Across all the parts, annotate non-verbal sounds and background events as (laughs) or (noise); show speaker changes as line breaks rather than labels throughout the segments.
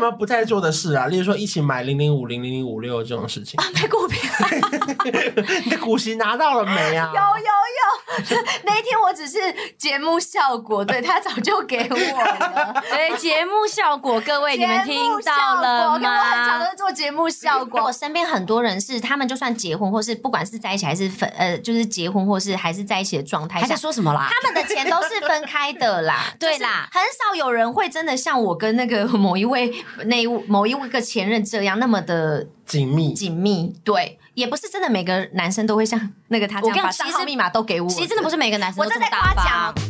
有没有不再做的事啊？例如说一起买零零五零零零五六这种事情。
买股票，(laughs)
你的股息拿到了没啊？
有 (laughs) 有有，(laughs) 那一天我只是节目效果，对，他早就给我了。
对，(laughs) 节目效果，各位你们听到了吗？
我很常都是做节目效果。我身边很多人是，他们就算结婚，或是不管是在一起还是分，呃，就是结婚或是还是在一起的状态下，
还在说什么啦？
他们的钱都是分开的啦，(laughs)
对啦，
很少有人会真的像我跟那个某一位那某一位个前任这样那么的
紧密
紧密。对，也不是真的每个男生都会像那个他这样把账号密码都给我。
其实真的不是每个男生都这么大方。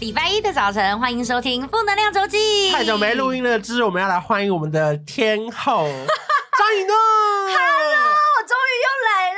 礼拜一的早晨，欢迎收听《负能量周记》。
太久没录音了，之我们要来欢迎我们的天后 (laughs) 张雨诺。
Hello，我终于又来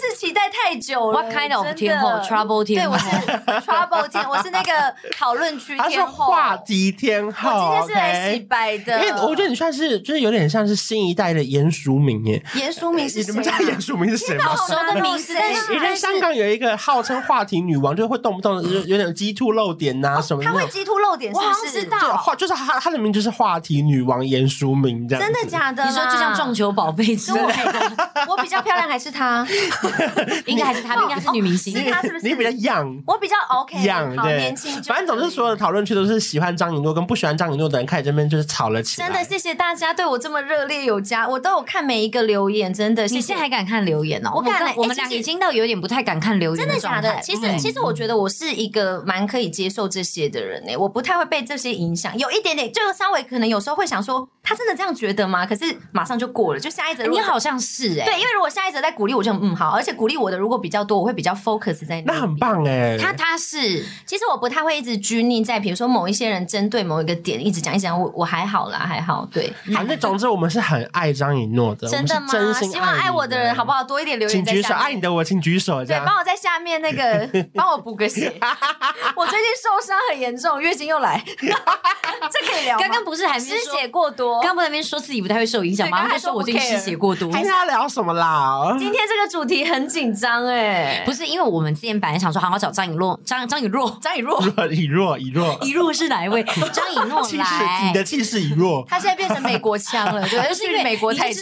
是期待太久了。
What kind of 天后？Trouble 天后？
对，我是 (laughs) Trouble 天，我是那个讨论区天后，
话题天后。
我今天是来洗白的，
因为我觉得你算是，就是有点像是新一代的严淑敏耶。
严淑敏是谁？
你们家严淑敏是谁吗？
好熟的名字，但是
以前香港有一个号称话题女王，就会动不动有有点鸡兔露点呐什么。
她会鸡兔露点，是不是？
知道，
话就是她，她的名就是话题女王严淑敏这样。
真的假的？
你说就像撞球宝贝之类的。
我比较漂亮还是她？(laughs)
应该还是她，应该是女明星。
是她是不是？
你比较 young，
我比较
OK，young，对，
年轻。
反正总是所有的讨论区都是喜欢张颖诺跟不喜欢张颖诺的人，开始这边就是吵了起来。
真的谢谢大家对我这么热烈有加，我都有看每一个留言，真的。
你现在还敢看留言哦？
我看，
我们俩已经到有点不太敢看留言。
真的假的？其实其实我觉得我是一个蛮可以接受这些的人呢，我不太会被这些影响，有一点点，就稍微可能有时候会想说，他真的这样觉得吗？可是马上就过了，就下一则。
你好像是哎，
对，因为如果下一则在鼓励我，就嗯好，而且鼓励我的如果比较多，我会比较 focus 在那。
那很棒哎，
他他是，
其实我不太会一直拘泥在，比如说某一些人针对某一个点一直讲一直讲，我我还好啦，还好。对，
反正总之我们是很爱张以诺的，
真的吗？真心希望爱我的人好不好？多一点留言，
请举手，爱你的我请举手，
对，帮我在下面那个 (laughs) 帮我补个血。(laughs) 我最近受伤很严重，月经又来，(laughs) 这可以聊。
刚刚不是还没
失血过多？
刚不在那边说自己不太会受影响吗？还说我最近失血过多，
今天要聊什么啦？
今天这个主题很紧张哎，
不是因为我们之前本来想说好好找张以诺，张张以若，张 (laughs) 以若，
以若以若，
以若是哪一位？(laughs) 张以诺来，
你的气势以若，
他现在变成美国腔了，对，(laughs) 就是因为美国太久。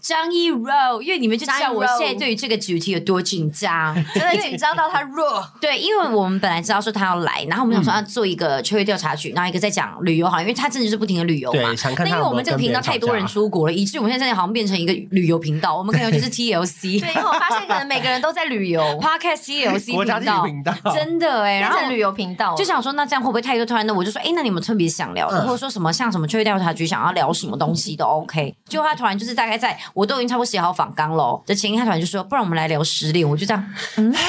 张以若，因为你们就知道我现在对于这个主题有多紧张，
真的紧张到他弱。
对，因为我们本来知道说他要来，然后我们想说要做一个秋月调查局，然后一个在讲旅游，好，因为他真的是不停的旅游嘛。那因为我们这个频道太多人出国了，以至于我们现在好像变成一个旅游频道。我们可能就是 TLC。
对，因为我发现可能每个人都在旅游，(laughs)
Podcast TLC 频道，真的哎，
然后旅游频道，
就想说那这样会不会太多？突然的我就说，哎，那你们特别想聊的，或者说什么像什么秋叶调查局想要聊什么东西都 OK。(laughs) 就他突然就是大概在我都已经差不多写好访纲了的前一天，他突然就说，不然我们来聊失恋。我就这样，嗯。(laughs)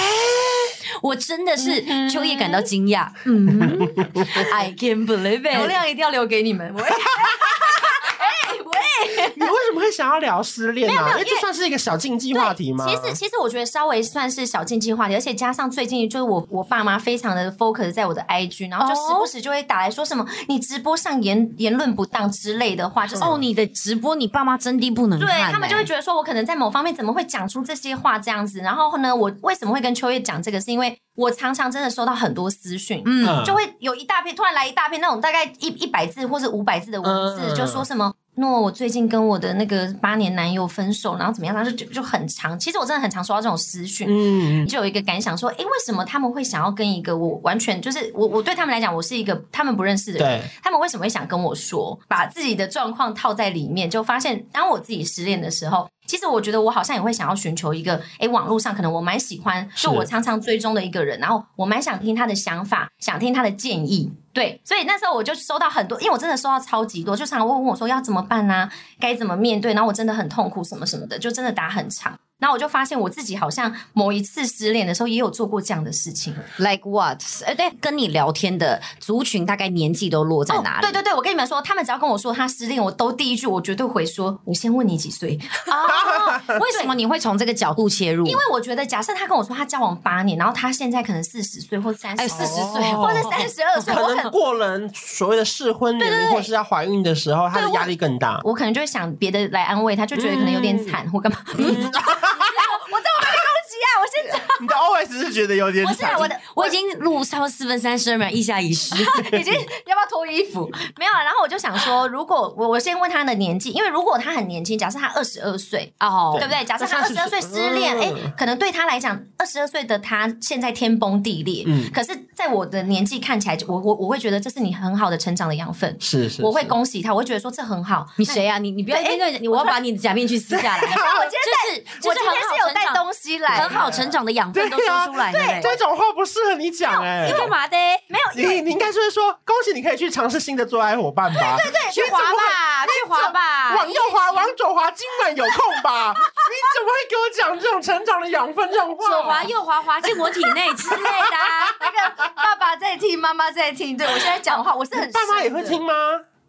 我真的是秋叶感到惊讶，嗯，I can't believe it，
流量一定要留给你们。
你为什么会想要聊失恋呢？这算是一个小禁忌话题吗？
其实，其实我觉得稍微算是小禁忌话题，而且加上最近就是我我爸妈非常的 focus 在我的 IG，然后就时不时就会打来说什么你直播上言言论不当之类的话，就是
哦，你的直播你爸妈真的不能看，
对他们就会觉得说我可能在某方面怎么会讲出这些话这样子，然后呢，我为什么会跟秋叶讲这个？是因为我常常真的收到很多私讯，嗯，就会有一大片突然来一大片那种大概一一百字或者五百字的文字，就说什么。诺，我最近跟我的那个八年男友分手，然后怎么样？他就就很长。其实我真的很常收到这种私讯，嗯，就有一个感想说，诶，为什么他们会想要跟一个我完全就是我我对他们来讲，我是一个他们不认识的人，他们为什么会想跟我说，把自己的状况套在里面？就发现当我自己失恋的时候，其实我觉得我好像也会想要寻求一个，哎，网络上可能我蛮喜欢，就我常常追踪的一个人，然后我蛮想听他的想法，想听他的建议。对，所以那时候我就收到很多，因为我真的收到超级多，就常常问问我说要怎么办呢、啊？该怎么面对？然后我真的很痛苦，什么什么的，就真的打很长。然后我就发现我自己好像某一次失恋的时候也有做过这样的事情。
Like what？呃，对，跟你聊天的族群大概年纪都落在哪里？
哦，对对对，我跟你们说，他们只要跟我说他失恋，我都第一句我绝对会说，我先问你几岁。(laughs)
哦，(laughs) 为什么你会从这个角度切入？
因为我觉得，假设他跟我说他交往八年，然后他现在可能四十岁或三十，四十岁或者三十二岁，
可能过了所谓的适婚年龄或是要怀孕的时候，他的压力更大。
我可能就会想别的来安慰他，就觉得可能有点惨或干嘛。我哈 (laughs) 哈这么没攻击啊！我现在
你的 OS 是觉得有点惨。
不是我的，
我已经录超四分三十二秒，一下一时，(laughs)
已经要不要脱衣服？没有啊。然后我就想说，如果我我先问他的年纪，因为如果他很年轻，假设他二十二岁哦，对不对？假设他二十二岁失恋，哎，可能对他来讲，二十二岁的他现在天崩地裂。嗯，可是在我的年纪看起来，我我我会觉得这是你很好的成长的养分。
是是，
我会恭喜他，我会觉得说这很好。
你谁啊？你你不要因为我要把你的假面具撕下来。(laughs)
我今天带，我今天是有带东西来，
很好成长的养分都说出来。
对，这种话不适合你讲哎。
你干嘛的？
没有，
你你应该是说恭喜你可以去尝试新的做爱伙伴吧。
对对，
去滑吧，去滑吧，
往右滑，往左滑，今晚有空吧？(laughs) 你怎么会给我讲这种成长的养分这种话？
左滑右滑，滑进我体内之类的。
那个爸爸在听，妈妈在听。对，我现在讲话，我是很
爸妈也会听吗？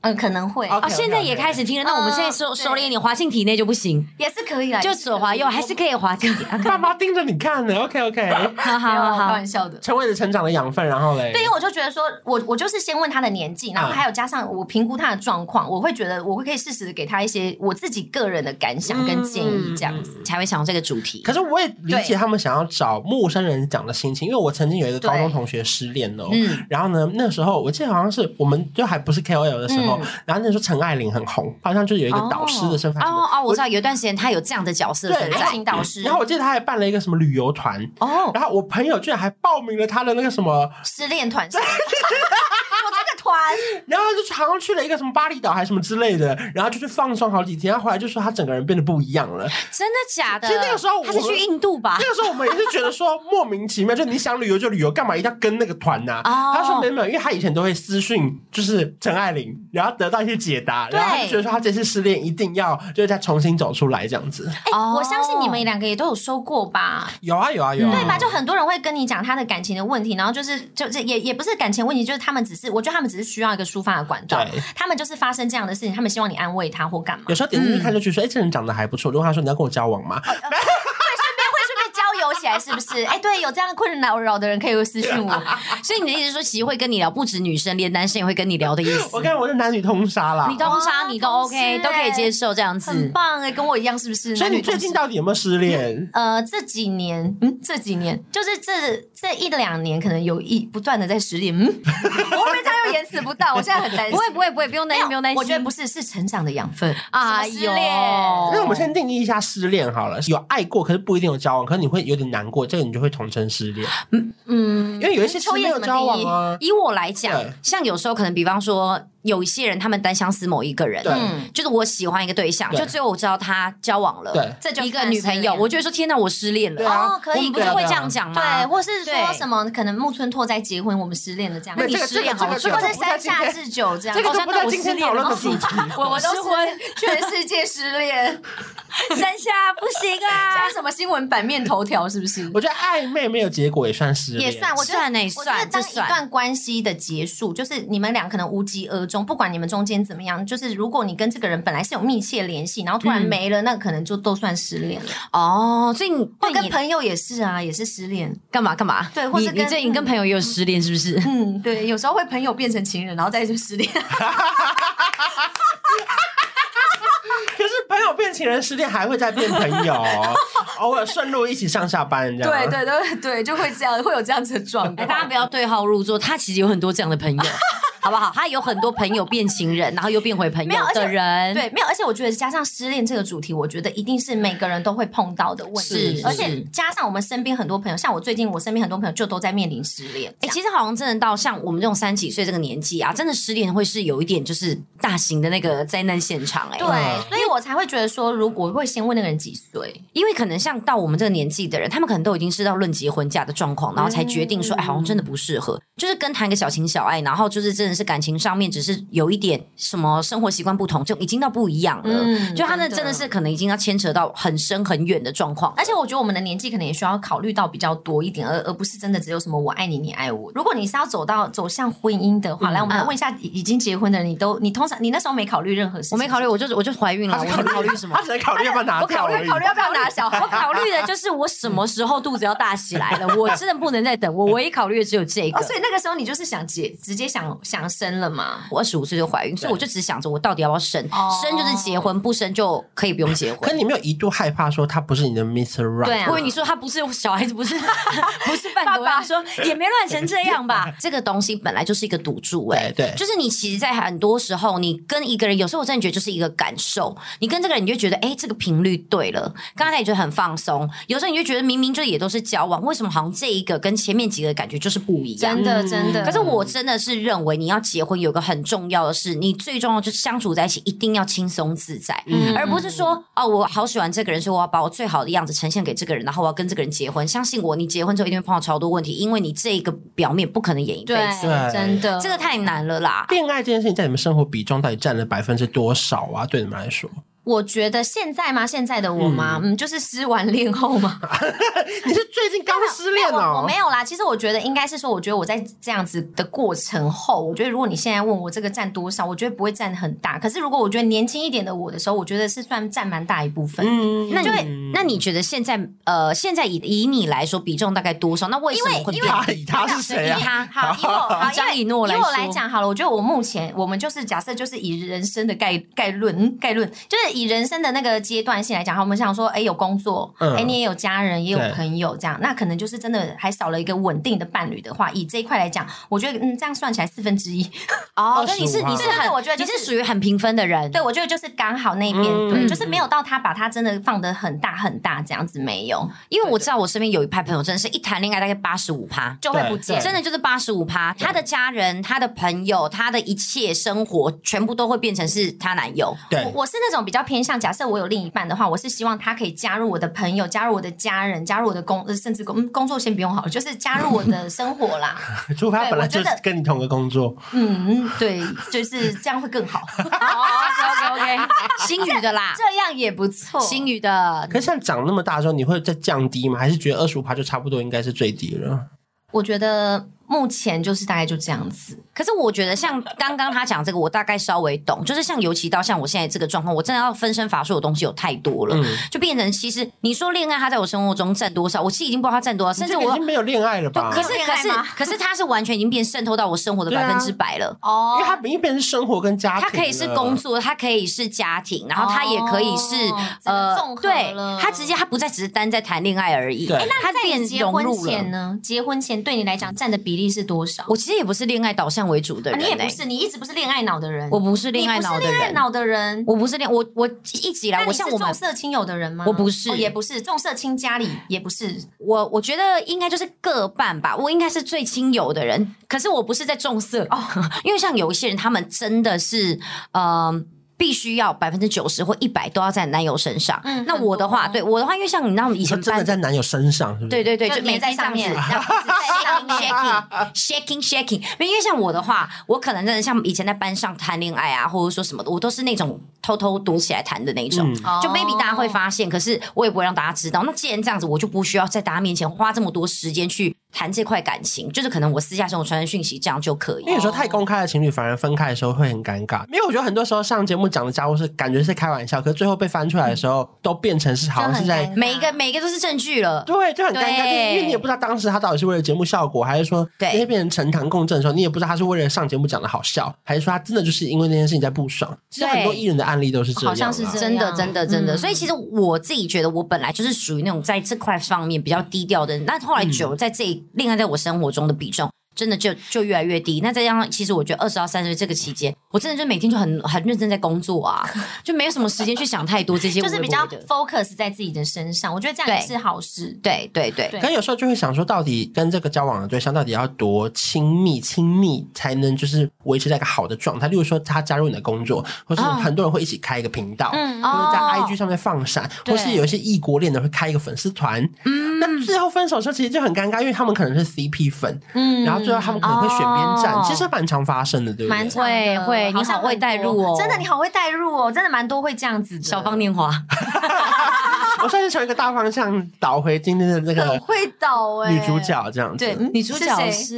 嗯，可能会。
哦。现在也开始听了，那我们现在收收敛一点，滑进体内就不行，
也是可以啦，
就左滑右还是可以滑进。(laughs)
爸妈盯着你看呢，OK OK，
好好好，
开玩笑的，
成为了成长的养分，然后嘞，
对，因为我就觉得说，我我就是先问他的年纪，然后还有加上我评估他的状况，我会觉得我会可以适时的给他一些我自己个人的感想跟建议，这样子。
才会想到这个主题。
可是我也理解他们想要找陌生人讲的心情，因为我曾经有一个高中同学失恋哦，然后呢，那时候我记得好像是我们就还不是 KOL 的时候，然后那时候。陈爱玲很红，好像就是有一个导师的身份。
哦哦，我知道有一段时间他有这样的角色，对，爱情导师。
然后我记得他还办了一个什么旅游团哦，然后我朋友居然还报名了他的那个什么
失恋团。(laughs) (laughs)
然后就好像去了一个什么巴厘岛还是什么之类的，然后就去放松好几天。然后后来就说他整个人变得不一样了。
真的假的？
其实那个时候
他是去印度吧？
那个时候我们也是觉得说莫名其妙，(laughs) 就你想旅游就旅游，干嘛一定要跟那个团呢？他说没有，因为他以前都会私讯就是陈爱玲，然后得到一些解答，然后他就觉得。说他这次失恋一定要就是再重新走出来这样子。
哎、欸，我相信你们两个也都有说过吧？
有啊有啊有啊，
对吧？就很多人会跟你讲他的感情的问题，然后就是就是也也不是感情问题，就是他们只是我觉得他们只是需要一个抒发的管道。对，他们就是发生这样的事情，他们希望你安慰他或干嘛。
有时候点进去看就去说，哎、嗯，这人长得还不错。如果他说你要跟我交往吗？(laughs) 哦呃
起来是不是？哎，对，有这样困扰扰的人可以私信我。(laughs)
所以你的意思说，其实会跟你聊，不止女生，连男生也会跟你聊的意思。
我看我是男女通杀啦，
你通杀你都 OK，都可以接受这样子，
很棒哎，跟我一样是不是？
所以你最近到底有没有失恋？
呃，这几年，嗯，这几年就是这这一两年，可能有一不断的在失恋。嗯，(laughs) 我会不会这样又延迟不到？我现在很担心。
不会不会不会，不用担心不用担心。
我觉得不是，是成长的养分
啊。失恋，
那我们先定义一下失恋好了。有爱过，可是不一定有交往，可是你会有点难过，这个你就会。统称失恋，嗯嗯，因为有一些秋叶没有交往啊。
以我来讲，像有时候可能，比方说。有一些人，他们单相思某一个人，嗯，就是我喜欢一个对象，就只有我知道他交往了，
对，
这就一个女朋友，我就会说天哪，我失恋了，
哦，可以，
不是会这样讲吗？
对，或是说什么可能木村拓哉结婚，我们失恋了这样，
你失恋好久，
或者山下智久这样，
这个都不在今天讨论的主题，(laughs)
我们都是全世界失恋，(laughs)
山下不行啊，
像什么新闻版面头条是不是？
我觉得暧昧没有结果也算失恋，
也算，我觉得
算，我觉得
当一段关系的结束，就是你们俩可能无疾而终，不管你们中间。怎么样？就是如果你跟这个人本来是有密切联系，然后突然没了，嗯、那可能就都算失恋了
哦。所以你
会跟朋友也是啊，也是失恋，
干嘛干嘛？
对，或者
你最近跟朋友也有失恋是不是？
嗯，对，有时候会朋友变成情人，然后再就失恋。(laughs)
可是朋友变情人失恋还会再变朋友，(laughs) 偶尔顺路一起上下班这样。
对对对对，就会这样，会有这样子的状态。
大家不要对号入座，他其实有很多这样的朋友。(laughs) 好不好？他有很多朋友变情人，然后又变回朋友的人。
对，没有。而且我觉得加上失恋这个主题，我觉得一定是每个人都会碰到的问题。是，而且加上我们身边很多朋友，像我最近我身边很多朋友就都在面临失恋。
哎、欸，其实好像真的到像我们这种三十几岁这个年纪啊，真的失恋会是有一点就是大型的那个灾难现场、欸。哎，
对，所以我才会觉得说，如果我会先问那个人几岁，
因为可能像到我们这个年纪的人，他们可能都已经知道论结婚嫁的状况，然后才决定说，哎、欸，好像真的不适合，就是跟谈个小情小爱，然后就是真的是感情上面只是有一点什么生活习惯不同，就已经到不一样了。嗯，就他那真的是可能已经要牵扯到很深很远的状况。
而且我觉得我们的年纪可能也需要考虑到比较多一点，而而不是真的只有什么我爱你，你爱我。如果你是要走到走向婚姻的话，嗯、来我们来问一下已经结婚的人，你都你通常你那时候没考虑任何事情？
我没考虑，我就我就怀孕了。(laughs) 我考虑什么？
他只能考虑要不要拿掉。
我考虑考虑要不要拿 (laughs) 小孩。
我考虑的就是我什么时候肚子要大起来了，我真的不能再等。我唯一考虑的只有这个。
哦、所以那个时候你就是想结，直接想想生了嘛？
我二十五岁就怀孕，所以我就只想着我到底要不要生？生就是结婚，不生就可以不用结婚。
可你没有一度害怕说他不是你的 Mr. Right？
对啊，因为你说他不是小孩子，不是 (laughs) 不是爸爸说也没乱成这样吧？(laughs) 这个东西本来就是一个赌注哎、欸，对，就是你其实，在很多时候，你跟一个人，有时候我真的觉得就是一个感受，你跟这个人，你就觉得哎，这个频率对了，刚才也觉得很放松。有时候你就觉得明明就也都是交往，为什么好像这一个跟前面几个感觉就是不一样？
真的真的。
可是我真的是认为，你要结婚有个很重要的事，你最重要就是相处在一起一定要轻松自在，嗯、而不是说哦，我好喜欢这个人，所以我要把我最好的样子呈现给这个人，然后我要跟这个人结婚。相信我，你结婚之后一定会碰到超多问题，因为你这个表面不可能演一辈子，
对，真的，
这个太难了啦。
恋爱这件事情在你们生活比重到底占了百分之多少啊？对你们来说？
我觉得现在吗？现在的我吗？嗯，就是失完恋后吗？(laughs)
你是最近刚失恋哦？
我没有啦。其实我觉得应该是说，我觉得我在这样子的过程后，我觉得如果你现在问我这个占多少，我觉得不会占很大。可是如果我觉得年轻一点的我的时候，我觉得是算占蛮大一部分。嗯，
那就会那你觉得现在呃，现在以以你来说比重大概多少？那为什么会
因为他以他是谁啊？
他好，以我 (laughs) 好张以诺来以我来讲好了。我觉得我目前我们就是假设就是以人生的概概论概论，就是以人生的那个。阶段性来讲，我们想说，哎，有工作，哎、嗯，你也有家人，也有朋友，这样，那可能就是真的还少了一个稳定的伴侣的话，以这一块来讲，我觉得，嗯，这样算起来四分之一。(laughs)
哦，那你是你是很，我觉得你是属于很平分的人。
对，我觉得就是刚好那边，嗯、对，就是没有到他把他真的放得很大很大这样子，没有。
因为我知道我身边有一派朋友，真的是一谈恋爱大概八十五趴
就会不见，
真的就是八十五趴，他的家人、他的朋友、他的一切生活，全部都会变成是他男友。
对，
我，我是那种比较偏向，假设我有另一半的话，我。是希望他可以加入我的朋友，加入我的家人，加入我的工，甚至工工作先不用好，就是加入我的 (laughs) 生活啦。
除非他本来就是跟你同个工作，
嗯，对，就是这样会更好。(laughs)
OK OK OK，星宇的啦，
这样也不错。
新宇的，
可是像长那么大的时候，你会再降低吗？还是觉得二十五趴就差不多应该是最低了？
我觉得。目前就是大概就这样子，
可是我觉得像刚刚他讲这个，我大概稍微懂，就是像尤其到像我现在这个状况，我真的要分身乏术的东西有太多了，嗯、就变成其实你说恋爱，他在我生活中占多少，我其实已经不知道他占多少，甚至我
已经没有恋爱了吧？
可是可是可是他是完全已经变渗透到我生活的百分之百了。
哦，
因为他已经变成生活跟家庭，
他可以是工作，他可以是家庭，然后他也可以是、哦、呃，对，他直接他不再只是单在谈恋爱而已，
对，那在你结婚前呢？结婚前对你来讲占的比例是多少？
我其实也不是恋爱导向为主的人，欸，
你也不是，你一直不是恋爱脑的人。
我不是恋爱脑的人，恋爱
脑的人，
我不是恋我我一直以来，我像我们
重色轻友的人吗？
我不是，
哦，也不是重色轻家里，也不是。
我我觉得应该就是各半吧。我应该是最亲友的人，可是我不是在重色哦，(laughs) 因为像有一些人，他们真的是嗯。呃必须要百分之九十或一百都要在男友身上。嗯，那我的话，对我的话，因为像你那种，以前
真的在男友身上，是不是？
对对对，就
没在上面。
然后 (laughs) shaking shaking shaking。因为像我的话，我可能真的像以前在班上谈恋爱啊，或者说什么的，我都是那种偷偷躲起来谈的那种。就 maybe 大家会发现，可是我也不会让大家知道。那既然这样子，我就不需要在大家面前花这么多时间去。谈这块感情，就是可能我私下生活传讯息这样就可以。
因为有时候太公开的情侣，反而分开的时候会很尴尬。因为我觉得很多时候上节目讲的家务事感觉是开玩笑，可是最后被翻出来的时候，都变成是好像是在
每一个每一个都是证据了。
对，就很尴尬，就因为你也不知道当时他到底是为了节目效果，还是说那些变成呈堂共证的时候，你也不知道他是为了上节目讲的好笑，还是说他真的就是因为那件事情在不爽。其实很多艺人的案例都是这样，
好像是
真的，真的，真的。所以其实我自己觉得，我本来就是属于那种在这块方面比较低调的人，但后来久了在这恋爱在我生活中的比重。真的就就越来越低。那再加上，其实我觉得二十到三十岁这个期间，我真的就每天就很很认真在工作啊，(laughs) 就没有什么时间去想太多这些。
就是比较 focus 在自己的身上，我觉得这样也是好事。
对对对。对
可有时候就会想说，到底跟这个交往的对象到底要多亲密亲密，才能就是维持在一个好的状态？例如说，他加入你的工作，或是很多人会一起开一个频道，嗯，或者在 IG 上面放闪，或是有一些异国恋的会开一个粉丝团，嗯。那最后分手的时候其实就很尴尬，因为他们可能是 CP 粉，嗯，然后最后他们可能会选边站，其实蛮常发生的，对不对？
蛮常
会会，你好会带入哦，
真的你好会带入哦，真的蛮多会这样子的。
小芳年华，(laughs)
我算是从一个大方向导回今天的这个
会导哎，
女主角这样子，
对，女主角是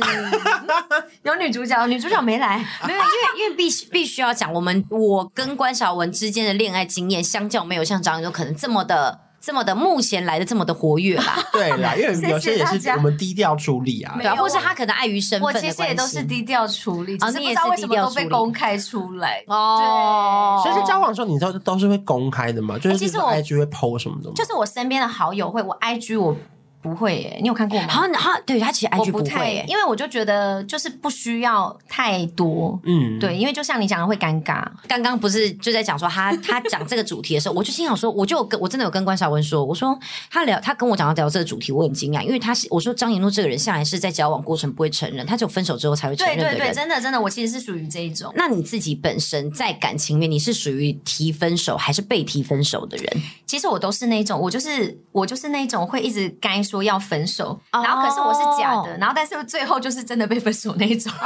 (laughs)
有女主角，女主角没来，(laughs)
没有，因为因为必须必须要讲，我们我跟关晓雯之间的恋爱经验，相较没有像张宇都可能这么的。这么的，目前来的这么的活跃吧，(laughs)
对啦，因为 (laughs) 有些也是我们低调处理啊，
对啊，或是他可能碍于身份，
我其实也都是低调处理，只是不知道为什么都被公开出来
哦。
对，所以是交往的时候，你知道都是会公开的嘛？就是其实 IG 会 PO 什么的吗？
就是我身边的好友会，我 IG 我。不会耶，你有看过吗？
好，他对他其实 IG 不
会，因为我就觉得就是不需要太多，嗯，对，因为就像你讲的会尴尬。
刚刚不是就在讲说他 (laughs) 他讲这个主题的时候，我就心想说，我就跟我真的有跟关晓雯说，我说他聊他跟我讲到聊这个主题，我很惊讶，因为他是我说张颖诺这个人向来是在交往过程不会承认，他只有分手之后才会承认。
对对对，真的真的，我其实是属于这一种。
那你自己本身在感情里面，你是属于提分手还是被提分手的人？
其实我都是那种，我就是我就是那种会一直该说要分手。然后可是我是假的，然后但是最后就是真的被分手那一种，(laughs)
那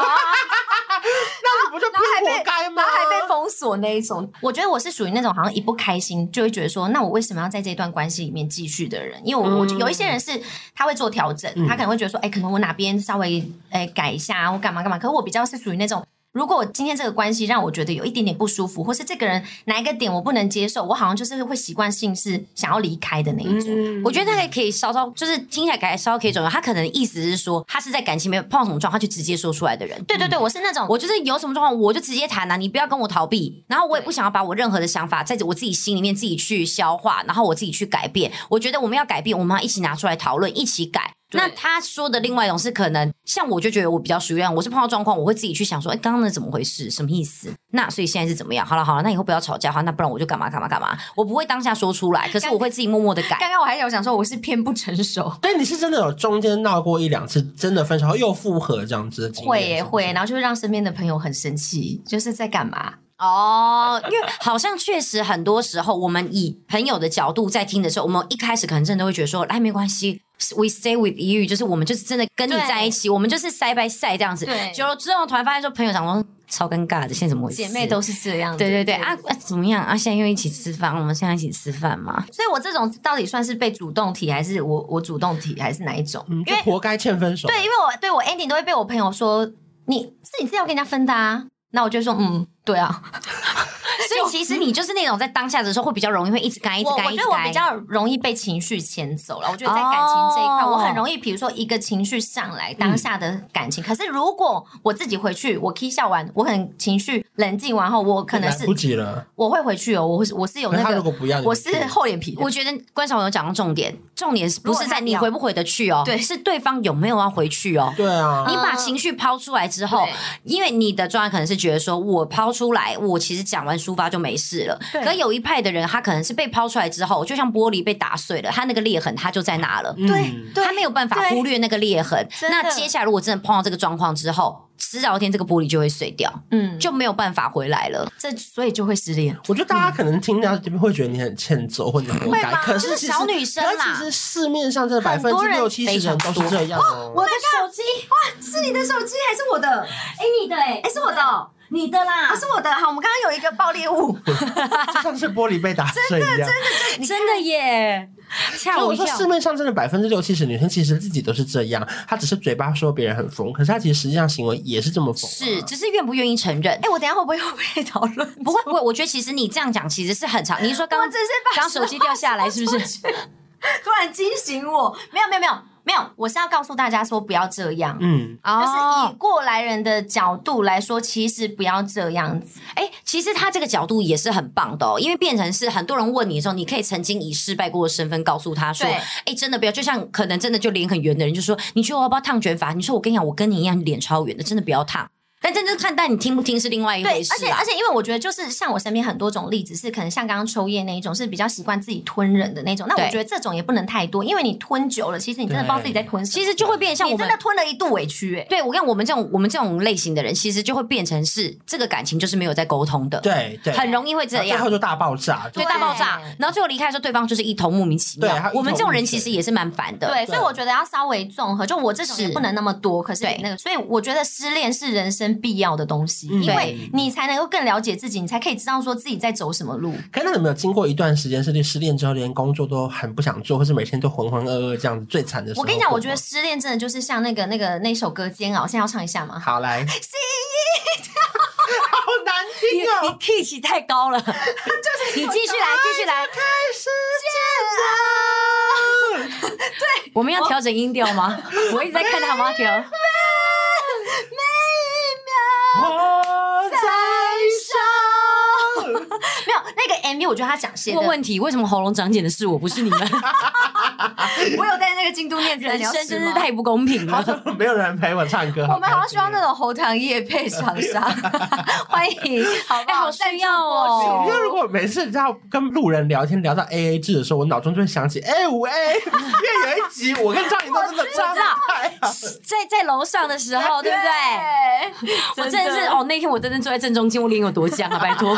你不就不活该吗？
然后还被封锁那一种。我觉得我是属于那种好像一不开心就会觉得说，那我为什么要在这段关系里面继续的人？因为我我有一些人是他会做调整，他可能会觉得说，哎，可能我哪边稍微哎改一下，我干嘛干嘛。可是我比较是属于那种。如果今天这个关系让我觉得有一点点不舒服，或是这个人哪一个点我不能接受，我好像就是会习惯性是想要离开的那一种。嗯、
我觉得他可以可以稍稍就是听起来感觉稍稍可以转，他可能意思是说他是在感情没有碰到什么状况，就直接说出来的人。
对对对，我是那种，
我就是有什么状况我就直接谈啊，你不要跟我逃避。然后我也不想要把我任何的想法在我自己心里面自己去消化，然后我自己去改变。我觉得我们要改变，我们要一起拿出来讨论，一起改。对那他说的另外一种是可能，像我就觉得我比较属于，我是碰到状况，我会自己去想说，哎，刚刚那怎么回事？什么意思？那所以现在是怎么样？好了好了，那以后不要吵架哈，那不然我就干嘛干嘛干嘛，我不会当下说出来，可是我会自己默默的改。(laughs)
刚刚我还有想说我是偏不成熟，
对，你是真的有中间闹过一两次，真的分手后又复合这样子的经验？
会会，然后就会让身边的朋友很生气，就是在干嘛？
哦，因为好像确实很多时候，我们以朋友的角度在听的时候，我们一开始可能真的会觉得说，哎，没关系，we stay with you，就是我们就是真的跟你在一起，我们就是 side by side 这样子。对，久了之后突然发现说，朋友讲说超尴尬的，现在怎么回事？
姐妹都是这样。
对对对，啊啊，怎么样啊？现在又一起吃饭，我们现在一起吃饭嘛？
所以我这种到底算是被主动提，还是我我主动提，还是哪一种？
嗯，因为活该欠分手。
对，因为我对我 ending 都会被我朋友说，你是你自己要跟人家分的啊。那我就说，嗯，对啊。(laughs)
所以其实你就是那种在当下的时候会比较容易会一直干一直干。我觉
得我比较容易被情绪牵走了。我觉得在感情这一块，我很容易，比如说一个情绪上来，当下的感情。可是如果我自己回去，我 k 笑完，我很情绪冷静完后，我可能是
不急了。
我会回去哦，我我是有那
个，
我是厚脸皮。
我觉得关韶文有讲到重点，重点是不是在你回不回得去哦？对，是对方有没有要回去哦？
对啊。
你把情绪抛出来之后，因为你的状态可能是觉得说，我抛出来，我其实讲完抒发就没事了。可有一派的人，他可能是被抛出来之后，就像玻璃被打碎了，他那个裂痕他就在那了。
对，
嗯、他没有办法忽略那个裂痕。那接下来如果真的碰到这个状况之后，迟早一天这个玻璃就会碎掉，嗯，就没有办法回来了。
这所以就会失恋。
我觉得大家可能听到这边会觉得你很欠揍或者活该，
吗
可是
小女生啦，
其实市面上这百分之六七十人都是这样哦。
我的手机哇，是你的手机还是我的？哎，你的哎，哎是我的。你的啦，不是我的。好，我们刚刚有一个爆裂物，(laughs)
就像是玻璃被打碎一样，真的，真
的，真的耶！
吓我一跳。市面上真的百分之六七十女生其实自己都是这样，她只是嘴巴说别人很疯，可是她其实实际上行为也是这么疯。
是，只是愿不愿意承认。
哎，我等下会不会又被讨论？
不会，不会。我觉得其实你这样讲其实是很长。你是说刚刚只是把刚手机掉下来，是不是？
突然惊醒我，没有，没有，没有。没有，我是要告诉大家说不要这样，嗯，就是以过来人的角度来说，其实不要这样子。
哎，其实他这个角度也是很棒的哦，因为变成是很多人问你的时候，你可以曾经以失败过的身份告诉他说，哎对，真的不要，就像可能真的就脸很圆的人就说，你觉得我要不要烫卷发？你说我跟你讲，我跟你一样脸超圆的，真的不要烫。但真正看待你听不听是另外一回事。
对，而且而且，因为我觉得就是像我身边很多种例子，是可能像刚刚秋叶那一种，是比较习惯自己吞人的那种。那我觉得这种也不能太多，因为你吞久了，其实你真的不知道自己在吞什么，
其实就会变成像我们
真的吞了一肚委屈。哎，
对我跟我们这种我们这种类型的人，其实就会变成是这个感情就是没有在沟通的。
对对，
很容易会这样，
最后就大爆炸，
对大爆炸。然后最后离开的时候，对方就是一头莫名其妙。对，我们这种人其实也是蛮烦的。
对，所以我觉得要稍微综合，就我这种也不能那么多，可是那个，所以我觉得失恋是人生必要的东西，因为你才能够更了解自己，你才可以知道说自己在走什么路。
可是那有没有经过一段时间，是你失恋之后连工作都很不想做，或是每天都浑浑噩噩这样子，最惨的时候？
我跟你讲，我觉得失恋真的就是像那个那个那首歌《煎熬》，现在要唱一下吗？
好来，(laughs) 心
一跳，
好难听哦，
你 key 起太高了，(laughs) 就是你继续来，继续来，
开始煎熬。(laughs)
对，我们要调整音调吗？我一直在看他吗？调。(laughs)
MV 我觉得他讲些
问问题，为什么喉咙长茧的是我，不是你们？(laughs) (laughs)
我有带那个京都念慈，
人生真是太不公平了。(laughs)
没有人陪我唱歌，
我们好像需要那种喉糖液配厂商，(laughs) 欢迎，好不好？
需要哦。
因为如果每次你知道跟路人聊天聊到 (laughs) A A 制的时候，我脑中就会想起哎五 A，因为有一集我跟张颖都真的差太
在在楼上的时候，对不对？我真的是哦，那天我真的坐在正中间，我脸有多僵啊！拜托。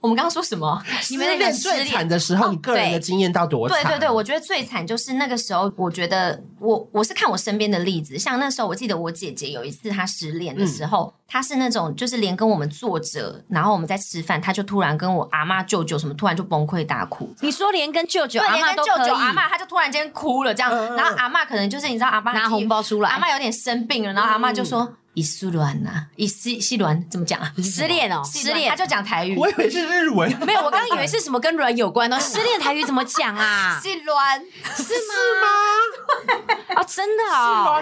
我们刚刚说什么？
你们那个最惨的时候，你个人的经验到多惨？
对对对，我觉得最惨就是那个时候。我觉得我我是看我身边的例子，像那时候，我记得我姐姐有一次她失恋的时候，她是那种就是连跟我们坐着，然后我们在吃饭，她就突然跟我阿妈舅舅什么突然就崩溃大哭。
你说连跟舅舅阿妈都可以，
阿妈她就突然间哭了这样，然后阿妈可能就是你知道阿妈
拿红包出来，
阿妈有点生病了，然后阿妈就说。一失恋呐，一失失恋怎么讲啊？(laughs)
失恋哦，(laughs) 失恋，
他就讲台语。
我以为是日文，(laughs)
没有，我刚刚以为是什么跟软有关哦。失恋台语怎么讲啊？
失恋
是吗？啊，真的啊！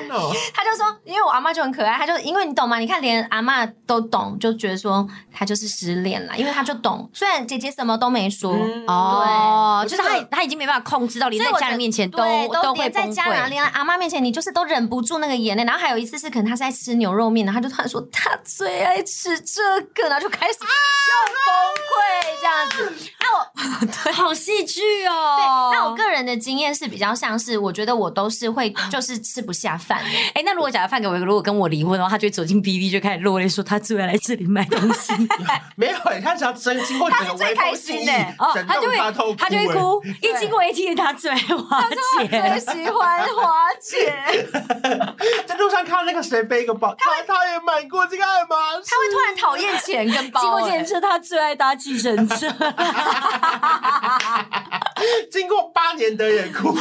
他就说，因为我阿妈就很可爱，他就因为你懂吗？你看连阿妈都懂，就觉得说他就是失恋了，因为他就懂。虽然姐姐什么都没说
哦，就是他他已经没办法控制到，连在家人面前都都会
在家人连阿妈面前，你就是都忍不住那个眼泪。然后还有一次是可能他是在吃牛肉。肉面，然后他就突然说他最爱吃这个，然后就开始又崩溃这样子。那 (laughs) 我
对，好戏剧哦。
对，那我个人的经验是比较像是，我觉得我都是会 (laughs) 就是吃不下饭。
哎，那如果假如饭给我，如果跟我离婚的话，他就会走进 B B 就开始落泪，说他最爱来这里买东西。(laughs)
没有，他只要真经过，他
是最开心的
哦，他就会他就会哭。一经过 ATM，他最爱花钱，
最喜欢花钱。
在路上看到那个谁背一个包。他他也买过这个爱马仕，
他会突然讨厌钱跟包。
经过计程车，他最爱搭计程车。(laughs)
经过八年的也哭，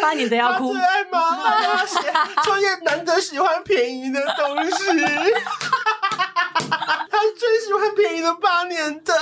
八年的要哭。
他最爱妈妈，(laughs) 创业难得喜欢便宜的东西。(laughs) 他最喜欢便宜的八年的，真的。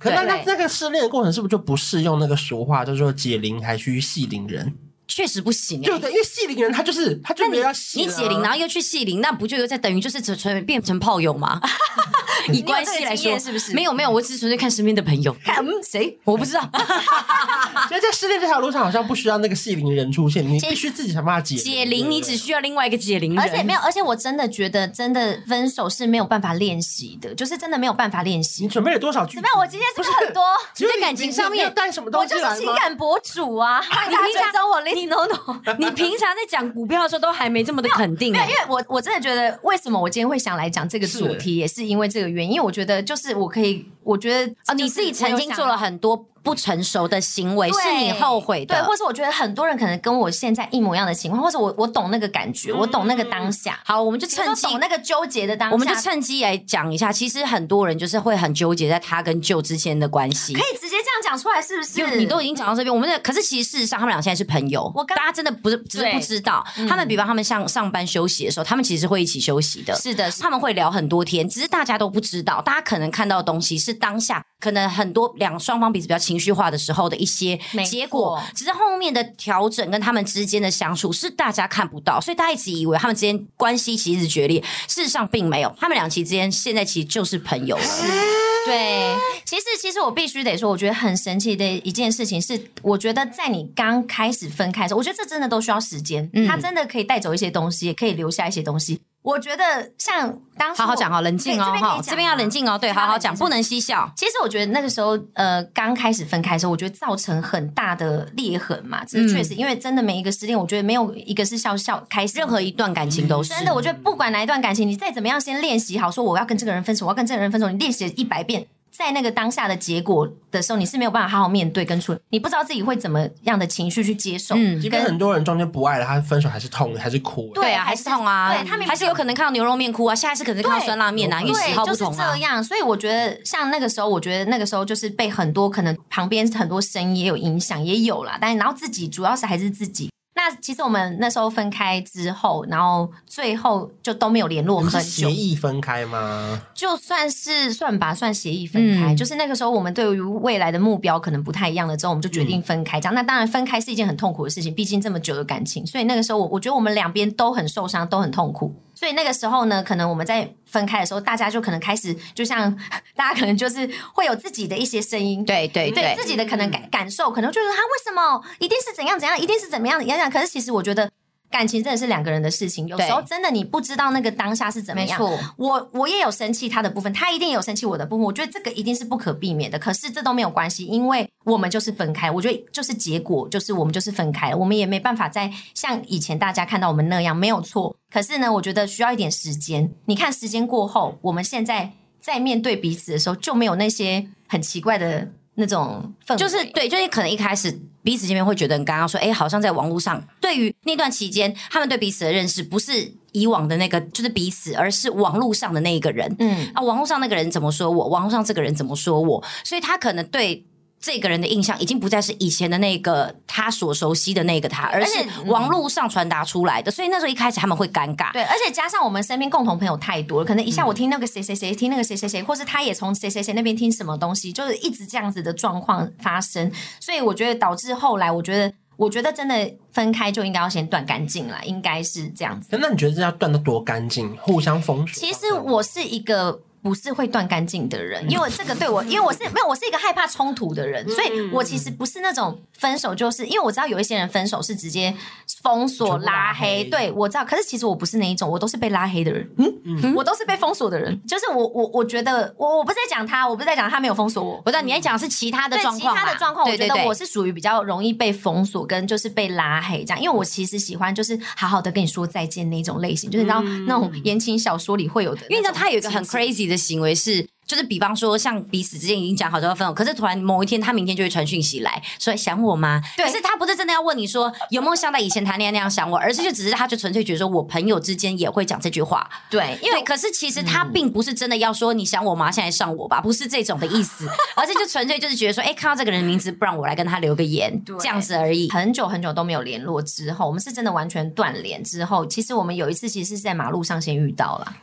可那那那个失恋的过程是不是就不适用那个俗话，叫做解铃还须系铃人？
确实不行哎，
对对，因为系铃人他就是他就没有要系，
你解铃然后又去系铃，那不就又在等于就是纯粹变成炮友吗？(laughs) 以关系来说是不是？没有没有，我只是纯粹看身边的朋友，
看 (laughs) 谁
我不知道。(laughs)
所以在失恋这条路上，好像不需要那个系铃人出现，你必须自己想办法解
解铃，你只需要另外一个解铃人。
而且没有，而且我真的觉得，真的分手是没有办法练习的，就是真的没有办法练习。
你准备了多少句？
没有，我今天是不是很多？
你在感情上面
带什么东西？
我就是情感博主啊！你平常找我 no no。
你平常在讲股票的时候都还没这么的肯定，
没有，因为我我真的觉得，为什么我今天会想来讲这个主题，也是因为这个原因，因为我觉得就是我可以，我觉得
啊，你自己曾经做了很多。不成熟的行为是你后悔的，
对，或是我觉得很多人可能跟我现在一模一样的情况，或者我我懂那个感觉，我懂那个当下。
好，我们就趁机
懂那个纠结的当下，
我们就趁机来讲一下。其实很多人就是会很纠结在他跟舅之间的关系，
可以直接这样讲出来，是不是？
你都已经讲到这边，我们的可是其实事实上他们俩现在是朋友。我大家真的不是只是不知道，他们比方他们上上班休息的时候，他们其实会一起休息的。
是的，
他们会聊很多天，只是大家都不知道。大家可能看到的东西是当下。可能很多两双方彼此比较情绪化的时候的一些结果，只是后面的调整跟他们之间的相处是大家看不到，所以大家一直以为他们之间关系其实是决裂，事实上并没有，他们俩其实之间现在其实就是朋友了。(laughs)
对，其实其实我必须得说，我觉得很神奇的一件事情是，我觉得在你刚开始分开的时候，我觉得这真的都需要时间，它真的可以带走一些东西，也可以留下一些东西。我觉得像当时
好好讲哦，冷静哦，哈，这边要冷静哦，对，好好讲，不能嬉笑。
其实我觉得那个时候，呃，刚开始分开的时候，我觉得造成很大的裂痕嘛，这确实，因为真的每一个失恋，我觉得没有一个是笑笑开始，
任何一段感情都是
真的。我觉得不管哪一段感情，你再怎么样，先练习好，说我要跟这个人分手，我要跟这个人分手，你练习一百遍。在那个当下的结果的时候，你是没有办法好好面对跟处理，你不知道自己会怎么样的情绪去接受。嗯，
即便很多人中间不爱了，他分手还是痛，还是哭。
对啊，还是痛啊。对，他们还是有可能看到牛肉面哭啊，下一次可能看到酸辣面啊，因为喜好不同啊。
就是这样，所以我觉得像那个时候，我觉得那个时候就是被很多可能旁边很多声音也有影响，也有啦。但然后自己主要是还是自己。那其实我们那时候分开之后，然后最后就都没有联络很久。
协议分开吗？
就算是算吧，算协议分开。嗯、就是那个时候，我们对于未来的目标可能不太一样了，之后我们就决定分开。这样，嗯、那当然分开是一件很痛苦的事情，毕竟这么久的感情。所以那个时候，我我觉得我们两边都很受伤，都很痛苦。所以那个时候呢，可能我们在分开的时候，大家就可能开始，就像大家可能就是会有自己的一些声音，
对对对，
对，自己的可能感感受，可能就是他为什么一定是怎样怎样，一定是怎么样怎样。可是其实我觉得。感情真的是两个人的事情，有时候真的你不知道那个当下是怎么样。我我也有生气他的部分，他一定有生气我的部分。我觉得这个一定是不可避免的，可是这都没有关系，因为我们就是分开。我觉得就是结果，就是我们就是分开了，我们也没办法再像以前大家看到我们那样，没有错。可是呢，我觉得需要一点时间。你看时间过后，我们现在在面对彼此的时候，就没有那些很奇怪的。那种氛围
就是对，就是可能一开始彼此见面会觉得很尴尬，说哎，好像在网络上，对于那段期间，他们对彼此的认识不是以往的那个，就是彼此，而是网络上的那一个人。嗯啊，网络上那个人怎么说我？网络上这个人怎么说我？所以他可能对。这个人的印象已经不再是以前的那个他所熟悉的那个他，而是网络上传达出来的。所以那时候一开始他们会尴尬，
对，而且加上我们身边共同朋友太多了，可能一下我听那个谁谁谁，听那个谁谁谁，或是他也从谁谁谁那边听什么东西，就是一直这样子的状况发生。所以我觉得导致后来，我觉得，我觉得真的分开就应该要先断干净了，应该是这样子。
那你觉得这要断得多干净？互相封锁？
其实我是一个。不是会断干净的人，因为这个对我，(laughs) 因为我是没有，我是一个害怕冲突的人，所以我其实不是那种分手就是，因为我知道有一些人分手是直接封锁拉黑，对，我知道，可是其实我不是那一种，我都是被拉黑的人，嗯，我都是被封锁的人，就是我我我觉得我我不是在讲他，我不是在讲他没有封锁我，
我知道你在讲是其他的状况，其他
的状况，我觉得我是属于比较容易被封锁跟就是被拉黑这样，因为我其实喜欢就是好好的跟你说再见那种类型，就是你知道那种言情小说里会有的，
因为你知道他有一个很 crazy 的。行为是，就是比方说，像彼此之间已经讲好就要分手，可是突然某一天他明天就会传讯息来说想我吗？对，可是他不是真的要问你说有没有像在以前谈恋爱那样想我，而是就只是他就纯粹觉得说我朋友之间也会讲这句话。
对，因为
可是其实他并不是真的要说你想我吗？现在上我吧，不是这种的意思，而是就纯粹就是觉得说，哎、欸，看到这个人的名字，不然我来跟他留个言，这样子而已。
很久很久都没有联络之后，我们是真的完全断联之后，其实我们有一次其实是在马路上先遇到了。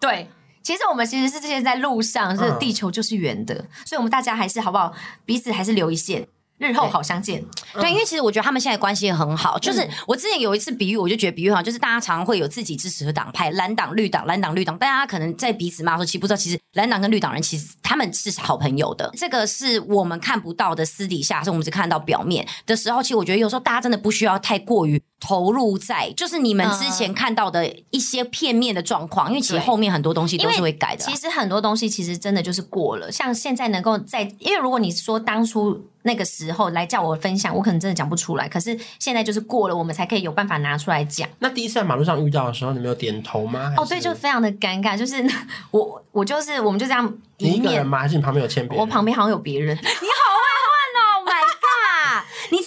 对。其实我们其实是之前在路上，是地球就是圆的，嗯、所以我们大家还是好不好？彼此还是留一线。日后好相见，
对，因为其实我觉得他们现在关系也很好。就是我之前有一次比喻，我就觉得比喻好，就是大家常常会有自己支持的党派，蓝党、绿党、蓝党、绿党，大家可能在彼此骂说，其实不知道，其实蓝党跟绿党人其实他们是好朋友的。这个是我们看不到的私底下，是我们只看到表面的时候。其实我觉得有时候大家真的不需要太过于投入在，就是你们之前看到的一些片面的状况，因为其实后面很多东西都是会改的。
其实很多东西其实真的就是过了，像现在能够在，因为如果你说当初。那个时候来叫我分享，我可能真的讲不出来。可是现在就是过了，我们才可以有办法拿出来讲。
那第一次在马路上遇到的时候，你没有点头吗？
哦，对，就非常的尴尬。就是我，我就是，我们就这样一。
你一个人吗？还是你旁边有牵别人？
我旁边好像有别人。
你好。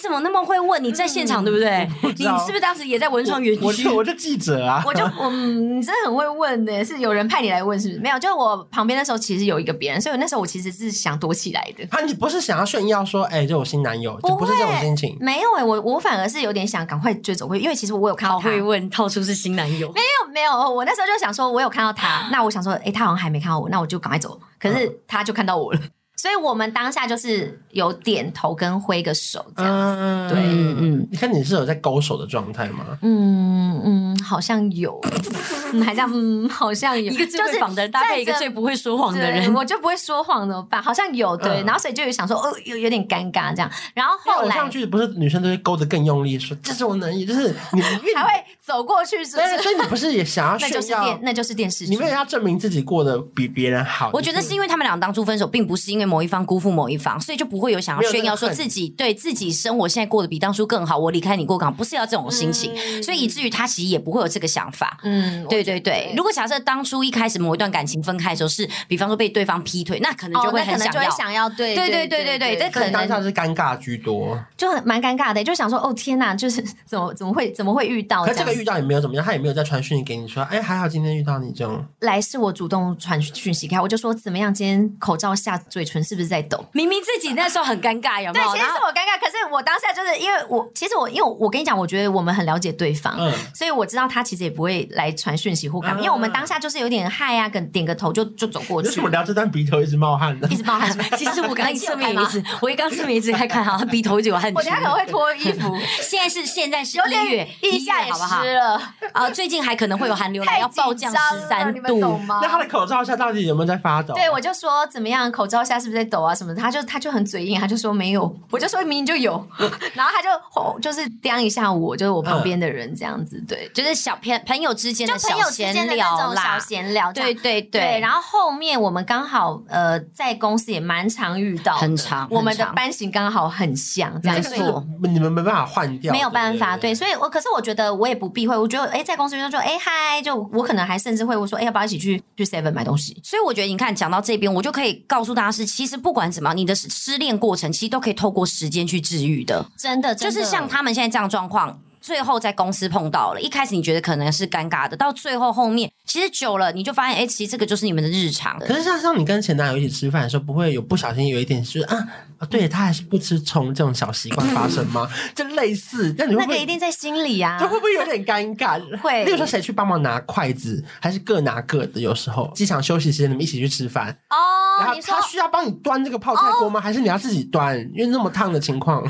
你怎么那么会问？你在现场对不对？你是不是当时也在文创园区？
我就我就记者啊，
我就嗯，你真的很会问呢。是有人派你来问是不是？没有，就我旁边那时候其实有一个别人，所以那时候我其实是想躲起来的。
啊，你不是想要炫耀说，哎，这我新男友，就不是这种心情。
没有哎，我我反而是有点想赶快追走会，因为其实我有看到他
会问套出是新男友。
没有没有，我那时候就想说，我有看到他，那我想说，哎，他好像还没看到我，那我就赶快走。可是他就看到我了。所以我们当下就是有点头跟挥个手这样子，
嗯、
对，
嗯嗯，你看你是有在勾手的状态吗？
嗯嗯，好像有，(laughs) 还这样，嗯，好像有，
一个最会绑的人搭配一个最不会说谎的人，
我就不会说谎怎么办？好像有对，然后所以就有想说，哦，有有点尴尬这样，然后后来
上去不是女生都会勾的更用力，说这是我能力，就是你 (laughs) 还
会走过去，是不是？
所以你不是也想要 (laughs) 炫耀？
那就是电，那就是电视，
你为了要证明自己过得比别人好。
我觉得是因为他们俩当初分手，并不是因为某一方辜负某一方，所以就不会有想要炫耀说自己对自己生活现在过得比当初更好。我离开你过港，不是要这种心情，嗯、所以以至于他其实也不会有这个想法。嗯，对对对。如果假设当初一开始某一段感情分开的时候是，比方说被对方劈腿，那可能就会很想要，
哦、想要对对对对对
对，这可能当下是尴尬居多，
就很蛮尴尬的，就想说哦天哪，就是怎么怎么会怎么会遇到？
可这个遇到也没有怎么样，他也没有再传讯息给你说，哎，还好今天遇到你这种。
来是我主动传讯息给他，我就说怎么样？今天口罩下嘴唇是不是在抖？
明明自己那时候很尴尬，有没有？
对，其实是我尴尬，可是我当下就是因为我，其实我因为我跟你讲，我觉得我们很了解对方，嗯，所以我知道他其实也不会来传讯息或干嘛，因为我们当下就是有点嗨啊，跟点个头就就走过去。为什
么聊这段鼻头一直冒汗呢？
一直冒汗。(laughs)
其实我刚刚侧面一直，我一刚侧面一直在看哈，他鼻头一直有汗。
我等下可能会脱衣服。(laughs)
现在是现在是一月，
一下也湿了 (laughs)
啊，最近还可能会有寒流来，要暴降十三度
吗？
那他的口罩下到底有没有在发抖？
对，我就说怎么样，口罩下是不是在抖啊什么的？他就他就很嘴硬，他就说没有。我就说明明就有，(laughs) 然后他就吼，就是叼一下我，就是我旁边的人这样子，对，
就是小朋朋友之间的小闲聊
啦，小闲聊，
对对
对。然后后面我们刚好呃在公司也蛮常遇到，
很长，
我们的班型刚好很像，这样
子，你们没办法换掉，
没有办法，对，所以我可是我觉得我也不避讳，我觉得哎在公司遇到说哎嗨，就我可能还甚至会我说哎要不要一起去去 Seven 买东西？
所以我觉得你看讲到这边，我就可以告诉大家是，其实不管怎么样，你的失恋过程其实都可以透过时间去治愈的，
真的，
就是像他们现在这样状况。最后在公司碰到了，一开始你觉得可能是尴尬的，到最后后面其实久了你就发现，哎，其实这个就是你们的日常。
可是像像你跟前男友一起吃饭的时候，不会有不小心有一点就是啊，对他还是不吃葱这种小习惯发生吗？(laughs) 就类似，那你会
那个一定在心里啊，
就会不会有点尴尬？
会。
例如说谁去帮忙拿筷子，还是各拿各的？有时候机场休息时间你们一起去吃饭
哦，
然后他需要帮你端这个泡菜锅吗？还是你要自己端？因为那么烫的情况，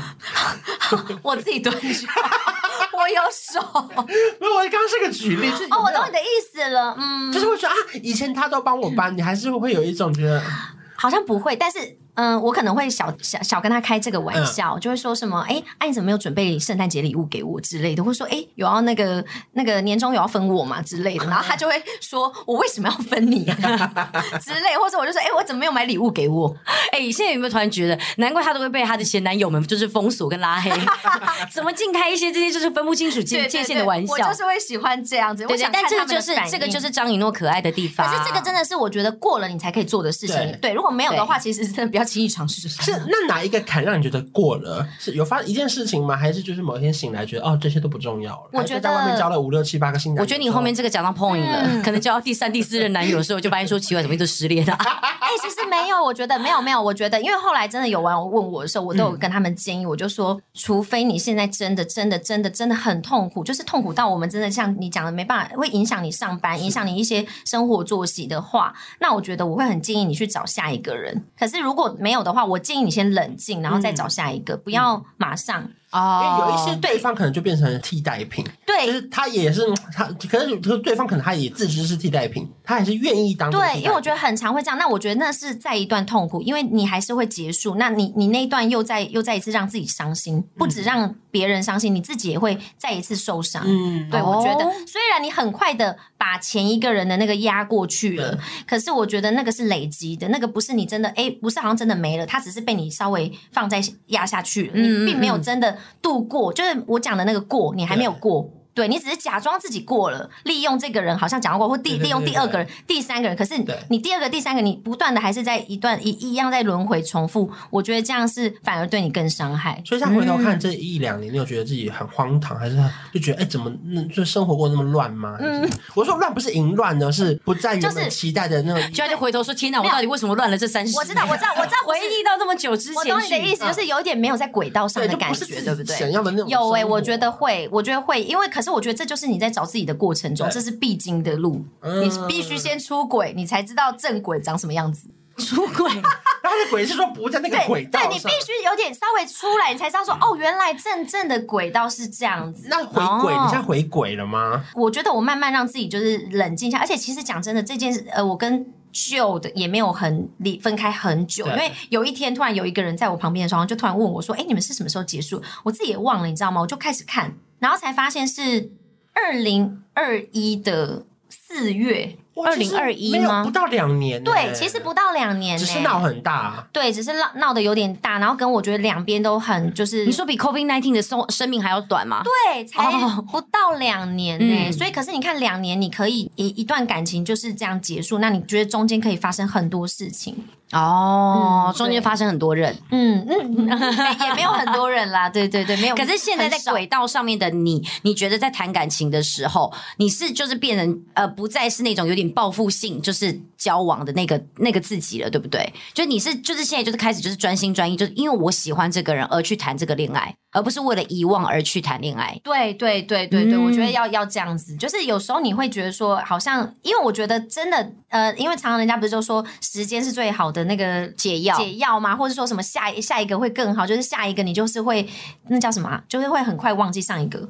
(laughs)
我自己端去。(laughs) 我有手，(laughs)
没有，我刚刚是个举例。
哦，我懂你的意思了，嗯，
就是会说啊，以前他都帮我搬，你还是会有一种觉得
好像不会，但是。嗯，我可能会小小小跟他开这个玩笑，嗯、就会说什么，哎，哎，你怎么没有准备圣诞节礼物给我之类的，或者说，哎，有要那个那个年终有要分我嘛之类的，然后他就会说，我为什么要分你啊 (laughs) 之类，或者我就说，哎，我怎么没有买礼物给我？
哎，现在有没有突然觉得，难怪他都会被他的前男友们就是封锁跟拉黑，(laughs) 怎么尽开一些这些就是分不清楚界界限的玩笑？
我就是会喜欢这样子，对对，
但这个就是这个就是张以诺可爱的地方。
可是这个真的是我觉得过了你才可以做的事情，对，对，如果没有的话，其实真的比较轻易尝试。
是那哪一个坎让你觉得过了？是有发生一件事情吗？还是就是某一天醒来觉得哦，这些都不重要了？
我觉得
在外面交了五六七八个新男友，
我觉得你后面这个讲到 point 了，嗯、可能交到第三、第四任男友的时候，就发现说奇怪，怎么一直失恋啊？(laughs)
哎、欸，其实没有，我觉得没有没有，我觉得因为后来真的有网友问我的时候，我都有跟他们建议，嗯、我就说，除非你现在真的真的真的真的很痛苦，就是痛苦到我们真的像你讲的没办法，会影响你上班，影响你一些生活作息的话，那我觉得我会很建议你去找下一个人。可是如果没有的话，我建议你先冷静。然后再找下一个，嗯、不要马上。
哦，因为有一些对方可能就变成替代品，
对，
就是他也是他，可是可是对方可能他也自知是替代品，他还是愿意当。
对，因为我觉得很常会这样。那我觉得那是在一段痛苦，因为你还是会结束。那你你那一段又再又再一次让自己伤心，不止让别人伤心，你自己也会再一次受伤。嗯，对，我觉得虽然你很快的把前一个人的那个压过去了，可是我觉得那个是累积的，那个不是你真的哎，不是好像真的没了，他只是被你稍微放在压下去了，你并没有真的度过，就是我讲的那个过，你还没有过。对，你只是假装自己过了，利用这个人好像讲过，或第利用第二个人、第三个人，可是你第二个、第三个，你不断的还是在一段一一样在轮回重复，我觉得这样是反而对你更伤害。
所以像回头看这一两年，你有觉得自己很荒唐，还是就觉得哎，怎么就生活过那么乱吗？嗯，(laughs) 我说乱不是淫乱呢，是不在原本期待的那种。(laughs)
就他就回头说：“天哪，我到底为什么乱了这三十年？”
我知道，我知道，我知道，
回忆到这么久之前，
我懂你的意思，就是有点没有在轨道上的感觉，对不对？
想要的那种
有哎，我觉得会，我觉得会，因为可是我觉得这就是你在。找自己的过程中，这是必经的路。你必须先出轨，你才知道正轨长什么样子。(laughs)
出轨，
他的轨是说不在那个轨道上，
对，对你必须有点稍微出来，你才知道说哦，原来真正的轨道是这样子。
那回轨，哦、你现在回轨了吗？
我觉得我慢慢让自己就是冷静下，而且其实讲真的，这件事呃，我跟旧的也没有很离分开很久，因为有一天突然有一个人在我旁边的时候，就突然问我说：“哎，你们是什么时候结束？”我自己也忘了，你知道吗？我就开始看，然后才发现是二零二一的四月。
二零二一吗？
不到两年。
对，其实不到两年，
只是闹很大。
对，只是闹闹得有点大，然后跟我觉得两边都很就是，
你说比 COVID nineteen 的生生命还要短吗？
对，才不到两年呢。所以，可是你看，两年你可以一一段感情就是这样结束，那你觉得中间可以发生很多事情？
哦，中间发生很多人，
嗯嗯，(laughs) 也没有很多人啦，(laughs) 对对对，没有。
可是现在在轨道上面的你，你觉得在谈感情的时候，你是就是变成呃，不再是那种有点报复性，就是交往的那个那个自己了，对不对？就你是就是现在就是开始就是专心专一，就是因为我喜欢这个人而去谈这个恋爱。而不是为了遗忘而去谈恋爱。
对对对对对，嗯、我觉得要要这样子。就是有时候你会觉得说，好像因为我觉得真的，呃，因为常常人家不是就说时间是最好的那个解药解药吗？或者说什么下一下一个会更好，就是下一个你就是会那叫什么、啊？就是会很快忘记上一个。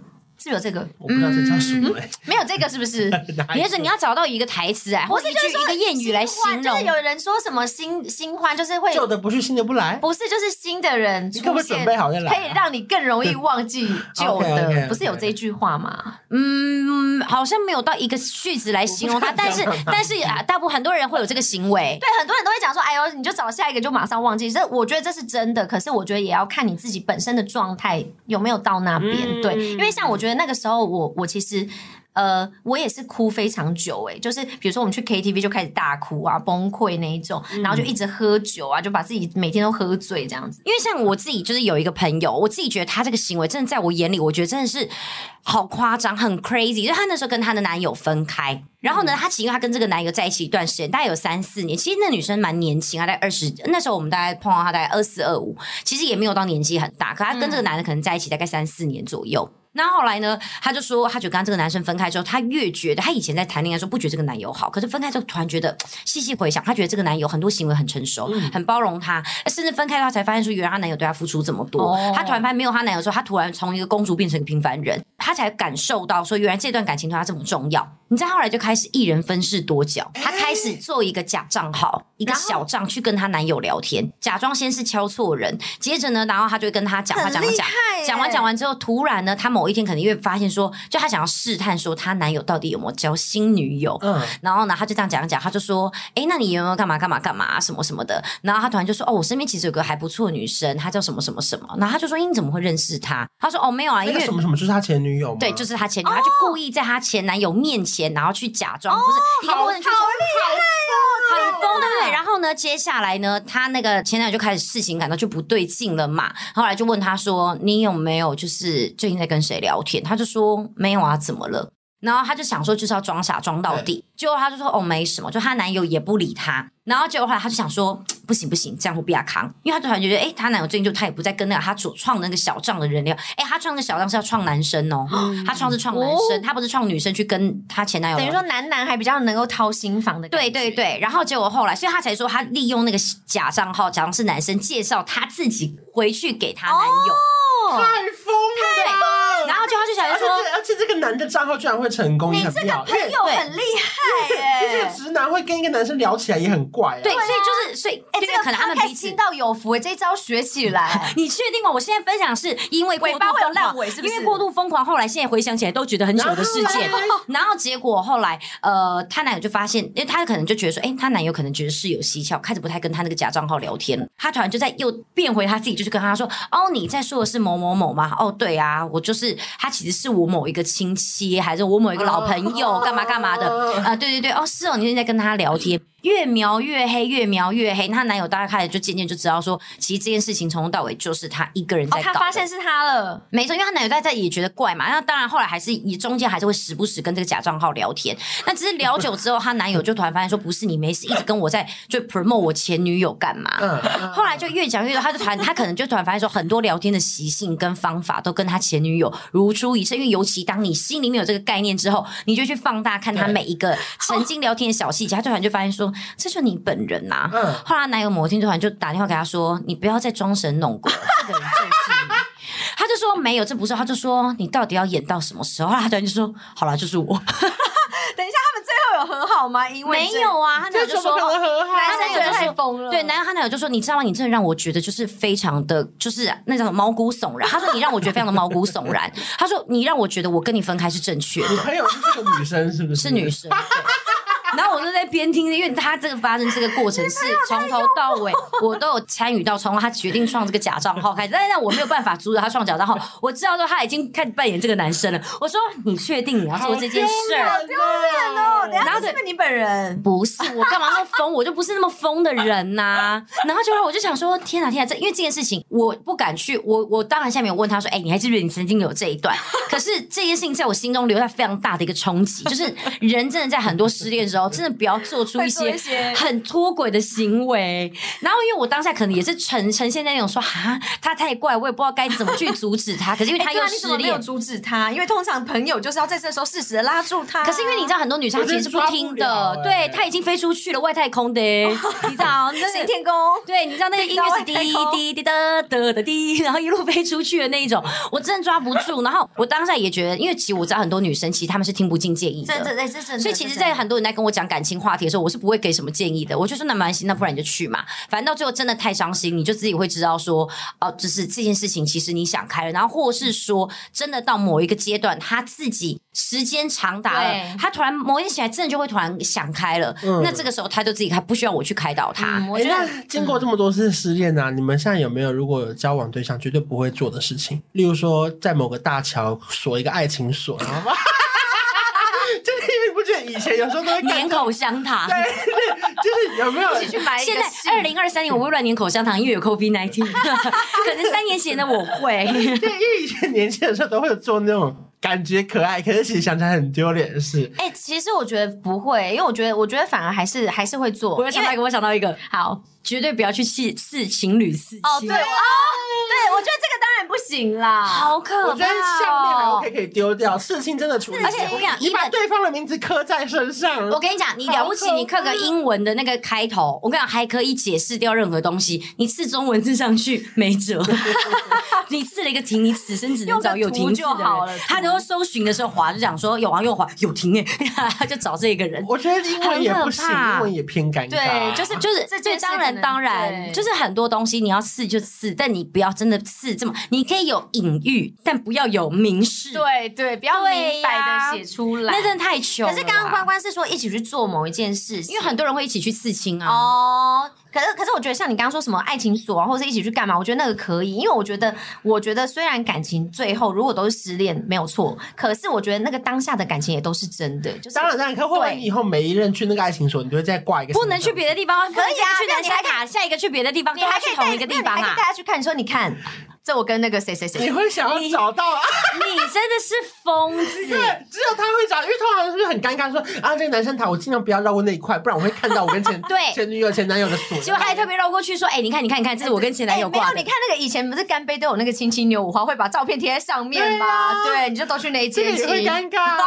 是有这个，
我不知道这叫什么。
没有这个是不是？(laughs)
也是你要找到一个台词啊，或是就是说一个谚语来形容。
就是有人说什么新新欢，就是会
旧的不去，新的不来。
不是，就是新的人出现，
可不可以准备好再来？
可以让你更容易忘记 (laughs) 旧的，不是有这句话吗？
嗯，好像没有到一个句子来形容它，(laughs) 但是但是啊，大部分很多人会有这个行为。
对，很多人都会讲说，哎呦，你就找下一个就马上忘记。这我觉得这是真的，可是我觉得也要看你自己本身的状态有没有到那边。对，因为像我觉得那个时候我。我其实，呃，我也是哭非常久诶，就是比如说我们去 KTV 就开始大哭啊，崩溃那一种，然后就一直喝酒啊，就把自己每天都喝醉这样子。
因为像我自己就是有一个朋友，我自己觉得他这个行为真的在我眼里，我觉得真的是好夸张，很 crazy。就她那时候跟她的男友分开，然后呢，她其实她跟这个男友在一起一段时间，大概有三四年。其实那女生蛮年轻，她在二十，那时候我们大概碰到她大概二四二五，其实也没有到年纪很大，可她跟这个男的可能在一起大概三四年左右。那后来呢？他就说，他觉得跟这个男生分开之后，他越觉得他以前在谈恋爱的时候不觉得这个男友好，可是分开之后突然觉得，细细回想，他觉得这个男友很多行为很成熟，嗯、很包容他，甚至分开的话才发现说，原来她男友对她付出这么多。哦、他突然发现没有她男友的时候，她突然从一个公主变成一个平凡人，她才感受到说，原来这段感情对她这么重要。你知道后来就开始一人分饰多角，她开始做一个假账号，一个小账去跟她男友聊天，假装先是敲错人，接着呢，然后她就跟他讲话讲讲讲完讲完之后，突然呢，她某一天可能因为发现说，就她想要试探说她男友到底有没有交新女友，嗯，然后呢，她就这样讲讲，她就说，哎，那你有没有干嘛干嘛干嘛什么什么的？然后她突然就说，哦，我身边其实有个还不错的女生，她叫什么什么什么，然后她就说，你怎么会认识她？她说，哦，没有啊，因为什么
什么就是她前女友吗？
对，就是她前女友，她就故意在她前男友面前，然后去假。装不是一个过程，就是好厉害哦，很疯，对不对？然后呢，接下来呢，他那个前男友就开始事情感到就不对劲了嘛。后来就问他说：“你有没有就是最近在跟谁聊天？”他就说：“没有啊，怎么了？”然后他就想说就是要装傻装到底，结果他就说：“哦，没什么。”就她男友也不理她。然后结果后来他就想说，不行不行，这样会比较扛，因为他突然觉得，哎，她男友最近就他也不再跟那个他所创那个小账的人聊，哎，他创那个小账是要创男生哦，嗯、(gasps) 他创是创男生，哦、他不是创女生去跟他前男友。等于
说男男还比较能够掏心房的。
对对对，然后结果后来，所以他才说他利用那个假账号，假装是男生，介绍他自己回去给他男友。
哦、太疯了！
就他就想说，
而且这个男的账号居然会成功，
你这个朋友很厉害耶！(laughs)
这个直男会跟一个男生聊起来也很怪，
对，所以就是所以，哎，这个可能他们彼此
听到有福，这招学起来。(laughs)
你确定吗？我现在分享是因为
尾巴会有烂尾，是不是？
因为过度疯狂，后来现在回想起来都觉得很糗的事件。(laughs) 然后结果后来，呃，她男友就发现，因为他可能就觉得说，哎，她男友可能觉得事有蹊跷，开始不太跟他那个假账号聊天了。他突然就在又变回他自己，就是跟他说，哦，你在说的是某某某吗？哦，对啊，我就是他，其实是。我某一个亲戚，还是我某一个老朋友，干嘛干嘛的啊？对对对，哦，是哦，你现在跟他聊天。越描越黑，越描越黑。那她男友大概开始就渐渐就知道说，其实这件事情从头到尾就是她一个人在搞。
他发现是他了，
没错，因为她男友在在也觉得怪嘛。那当然后来还是你中间还是会时不时跟这个假账号聊天。那只是聊久之后，她男友就突然发现说，不是你没事，一直跟我在就 promote 我前女友干嘛？后来就越讲越多，他就突然他可能就突然发现说，很多聊天的习性跟方法都跟他前女友如出一辙。因为尤其当你心里面有这个概念之后，你就去放大看他每一个曾经聊天的小细节，他突然就发现说，这就你本人呐、啊。
嗯，
后来男友某天突然就打电话给他说：“你不要再装神弄鬼了，这个人就是你。” (laughs) 他就说：“没有，这不是。”他就说：“你到底要演到什么时候？”后来他突然就说：“好了，就是我。(laughs) ”
等一下，他们最后有和好吗？因为
没有啊，他男友就说，
男
生
太疯了。
对，男友他男友就说，你知道吗？你真的让我觉得就是非常的，就是那种毛骨悚然。他说你让我觉得非常的毛骨悚然。他说你让我觉得我跟你分开是正确的。
你朋友是这个女生是不是？
是女生。对然后我就在边听，因为他这个发生这个过程是从头到尾我都有参与到，从他决定创这个假账号开始，但是我没有办法阻止他创假账号。我知道说他已经开始扮演这个男生了。我说你确定你要做这件事？
好丢脸哦！然后是不是你本人？
不是，我干嘛那么疯？我就不是那么疯的人呐、啊。然后就后来我就想说，天哪天哪，这因为这件事情我不敢去。我我当然下面有问他说，哎、欸，你还记不记得你曾经有这一段？可是这件事情在我心中留下非常大的一个冲击，就是人真的在很多失恋的时候，真的不要做出 (laughs) 一些很脱轨的行为。然后因为我当下可能也是呈呈现在那种说，啊，他太怪，我也不知道该怎么去阻止他。可是因为他又失恋，欸啊、你怎么没有
阻止他？因为通常朋友就是要在这时候适时的拉住他。
可是因为你知道，很多女生其实是不听的，欸、对，他已经飞出去了外太空的，你知道？
那 (laughs) 是天宫，
对，你知道那个音乐是滴滴滴的的的滴，然后一路飞出去的那一种，我真的抓不住。然后我当下也觉得，因为其实我知道很多女生其实她们是听不进建议的，所以其实，在很多人在跟我讲感情话题的时候，我是不会给什么建议的。我就说那没关系，那不然你就去嘛，反正到最后真的太伤心，你就自己会知道说，哦、呃，就是这件事情其实你想开了，然后或是说真的到某一个阶段，他自己时间长达了，他突然某一天起来，真的就会突然想开了。嗯、那这个时候他就自己开，不需要我去开导他。
嗯、我觉得、
欸、经过这么多次失恋啊，嗯、你们现在有没有如果有交往对象绝对不会做的事情？例如说，在某个大桥锁一个爱情锁，然后以前有时候都会
粘口香糖，(laughs)
对，就是有没有一起去买？
现在二零二三年我不会乱粘口香糖，因为有 COVID nineteen。(laughs) 可能三年前的我会，
对，因为以前年轻的时候都会有做那种。感觉可爱，可是其实想起来很丢脸的事。
哎、欸，其实我觉得不会，因为我觉得，我觉得反而还是还是会做。
我想到一个，为我想到一个，好，绝对不要去试试情侣刺青。
哦，对哦，对，我觉得这个当然不行啦，
好可怕、哦。我觉
得项链还 OK 可以丢掉，刺青真的处理。
而且我跟你讲，
你把对方的名字刻在身上。
我跟你讲，你了不起，你刻个英文的那个开头，我跟你讲还可以解释掉任何东西。你刺中文字上去没辙。(laughs) 你刺了一个停，你此生只能找有停
就好了。
他都搜寻的时候滑，就讲说有啊，又滑有停哎，(laughs) 他就找这个人。
我觉得英文也不行，英文也偏尴尬。
对，就是就是这这
当然当然，就是很多东西你要刺就刺，但你不要真的刺这么，你可以有隐喻，但不要有明示。
对对，不要明白的写出来，
那真的太穷。
可是刚刚关关是说一起去做某一件事情，
因为很多人会一起去刺青啊。
哦。可是，可是我觉得像你刚刚说什么爱情锁啊，或者是一起去干嘛？我觉得那个可以，因为我觉得，我觉得虽然感情最后如果都是失恋没有错，可是我觉得那个当下的感情也都是真的。就是
当然，当然，可会不会以后每一任去那个爱情锁，你都会再挂一个？
不能去别的地方，可以啊，
去南山
卡，下一个去别的地方，
你还可以
同一个地方啊，
带大家去看，你说你看。这我跟那个谁谁谁，
你会想要找到啊？
你真的是疯子！
对，只有他会找，因为通常是不是很尴尬？说啊，这个男生他，我尽量不要绕过那一块，不然我会看到我跟前 (laughs)
对
前女友、前男友的锁。
结果他还特别绕过去说：“哎，你看，你看，你看，这是我跟前男友挂的。”
没有，你看那个以前不是干杯都有那个亲亲牛五花，会把照片贴在上面吗？对，你就都去那一间。
这也会尴尬，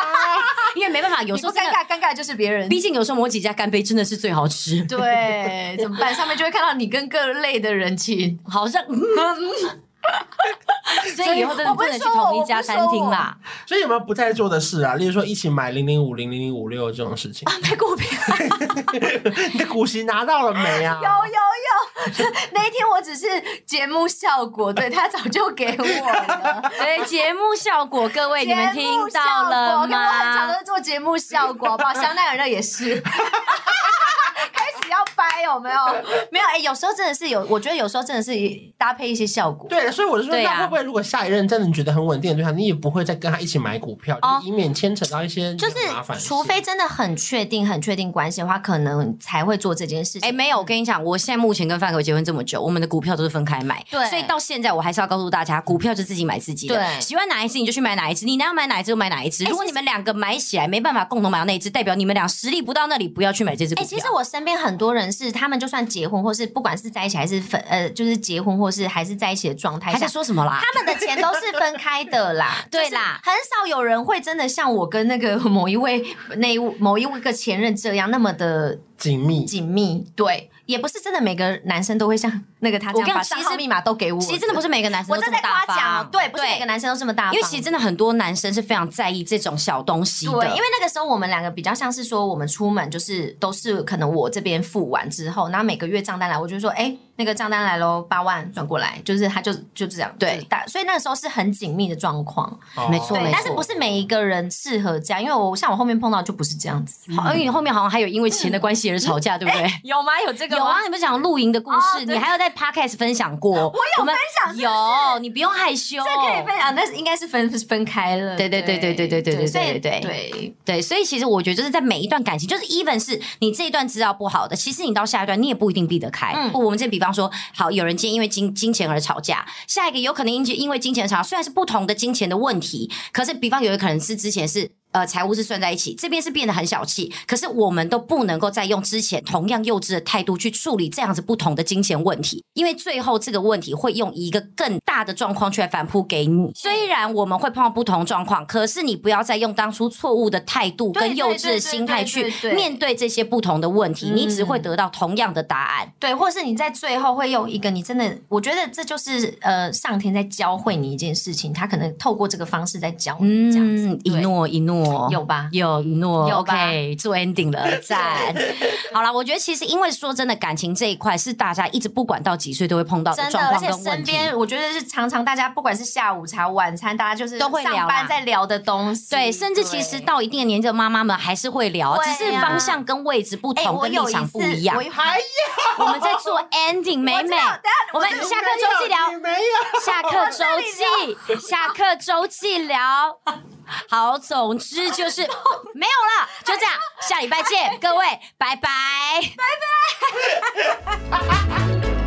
因为没办法，有时候
尴尬，尴尬的就是别人。
毕竟有时候某几家干杯真的是最好吃。(laughs)
对，怎么办？上面就会看到你跟各类的人亲，
好像。(laughs) 所以以后真的不能去同一家餐厅啦。
所以有没有不在做的事啊？例如说一起买零零五零零零五六这种事情。
买股票，(laughs)
你的股息拿到了没啊？
有 (laughs) 有有，那一天我只是节目效果，对，他早就给我了。
对，节目效果，各位你们听到了吗？
我很常都做节目效果，好不好？香奈儿也是。要掰有没有？(laughs) 没有哎、欸，有时候真的是有，我觉得有时候真的是搭配一些效果。
对，所以我就说，那会不会如果下一任真的你觉得很稳定的对象，你也不会再跟他一起买股票，哦、以免牵扯到一些就是麻烦。
除非真的很确定、很确定关系的话，可能才会做这件事情。哎、
欸，没有，我跟你讲，我现在目前跟范哥结婚这么久，我们的股票都是分开买。对，所以到现在我还是要告诉大家，股票就自己买自己的。对，喜欢哪一只你就去买哪一只，你要买哪一只就买哪一支。如果你们两个买起来没办法共同买到那一只，代表你们俩实力不到那里，不要去买这只股票。哎、欸，其实我身边很多人是他们。就算结婚，或是不管是在一起还是分，呃，就是结婚或是还是在一起的状态，还在说什么啦？
他们的钱都是分开的啦，(laughs)
对啦，
很少有人会真的像我跟那个某一位那某一位个前任这样那么的。
紧密
紧密，对。也不是真的每个男生都会像那个他这样把账号密码都给我。
其实真的不是每个男生都这么大方。
对，不是每个男生都这么大方。
因为其实真的很多男生是非常在意这种小东西的。
对，因为那个时候我们两个比较像是说，我们出门就是都是可能我这边付完之后，然后每个月账单来，我就说，哎，那个账单来喽，八万转过来，就是他就就这样。
对，
大，所以那个时候是很紧密的状况。
没错，没错。
但是不是每一个人适合这样？因为我像我后面碰到就不是这样子。
好，因为你后面好像还有因为钱的关系而吵架，对不对？
有吗？有这个？
有啊，你们讲露营。的故事，你还有在 podcast 分享过？我
有分享，
有，你不用害羞，
这可以分享，但是应该是分分开了。
对对对对对对对对对对对对，所以其实我觉得就是在每一段感情，就是 even 是你这一段知道不好的，其实你到下一段你也不一定避得开。嗯，我们这比方说，好，有人今天因为金金钱而吵架，下一个有可能因因为金钱吵，虽然是不同的金钱的问题，可是比方有可能是之前是。呃，财务是算在一起，这边是变得很小气，可是我们都不能够再用之前同样幼稚的态度去处理这样子不同的金钱问题，因为最后这个问题会用一个更大的状况去来反扑给你。虽然我们会碰到不同状况，可是你不要再用当初错误的态度跟幼稚的心态去面对这些不同的问题，你只会得到同样的答案。
对，或是你在最后会用一个你真的，我觉得这就是呃上天在教会你一件事情，他可能透过这个方式在教你这样子。
一诺一诺，
有吧？
有一诺，OK，做 ending 了，赞。(laughs) 好了，我觉得其实因为说真的，感情这一块是大家一直不管到几岁都会碰到的状况跟问题。
身边我觉得是常常大家不管是下午茶、晚餐，大家就是
都会聊
在聊的东西。
对，甚至其实到一定的年纪的妈妈们还是会聊，只是方向跟位置不同，跟立场不一样。我们在做 (laughs) ending，美美。我们下课周记聊，下课周记，(laughs) 下课周记聊。好，总之就是 (laughs) 没有了，就这样，下礼拜见，各位，拜拜，
拜拜。